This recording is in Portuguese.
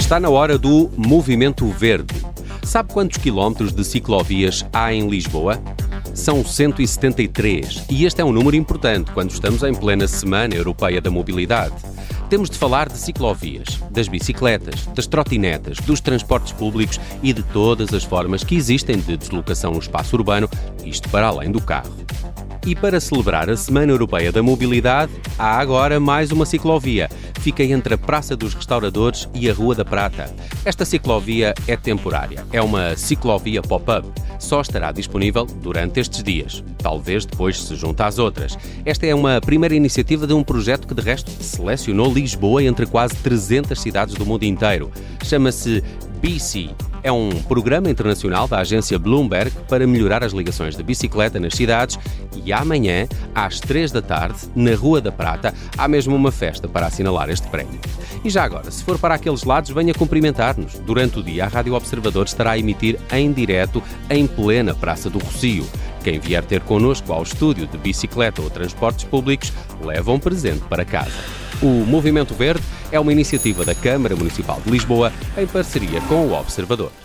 Está na hora do Movimento Verde. Sabe quantos quilómetros de ciclovias há em Lisboa? São 173 e este é um número importante quando estamos em plena Semana Europeia da Mobilidade. Temos de falar de ciclovias, das bicicletas, das trotinetas, dos transportes públicos e de todas as formas que existem de deslocação no espaço urbano, isto para além do carro. E para celebrar a Semana Europeia da Mobilidade, há agora mais uma ciclovia. Fica entre a Praça dos Restauradores e a Rua da Prata. Esta ciclovia é temporária. É uma ciclovia pop-up. Só estará disponível durante estes dias. Talvez depois se junte às outras. Esta é uma primeira iniciativa de um projeto que, de resto, selecionou Lisboa entre quase 300 cidades do mundo inteiro. Chama-se BC é um programa internacional da agência Bloomberg para melhorar as ligações de bicicleta nas cidades e amanhã, às 3 da tarde, na Rua da Prata, há mesmo uma festa para assinalar este prémio. E já agora, se for para aqueles lados, venha cumprimentar-nos. Durante o dia, a Rádio Observador estará a emitir em direto em plena Praça do Rocio. Quem vier ter connosco ao estúdio de bicicleta ou transportes públicos, leva um presente para casa. O Movimento Verde é uma iniciativa da Câmara Municipal de Lisboa em parceria com o Observador.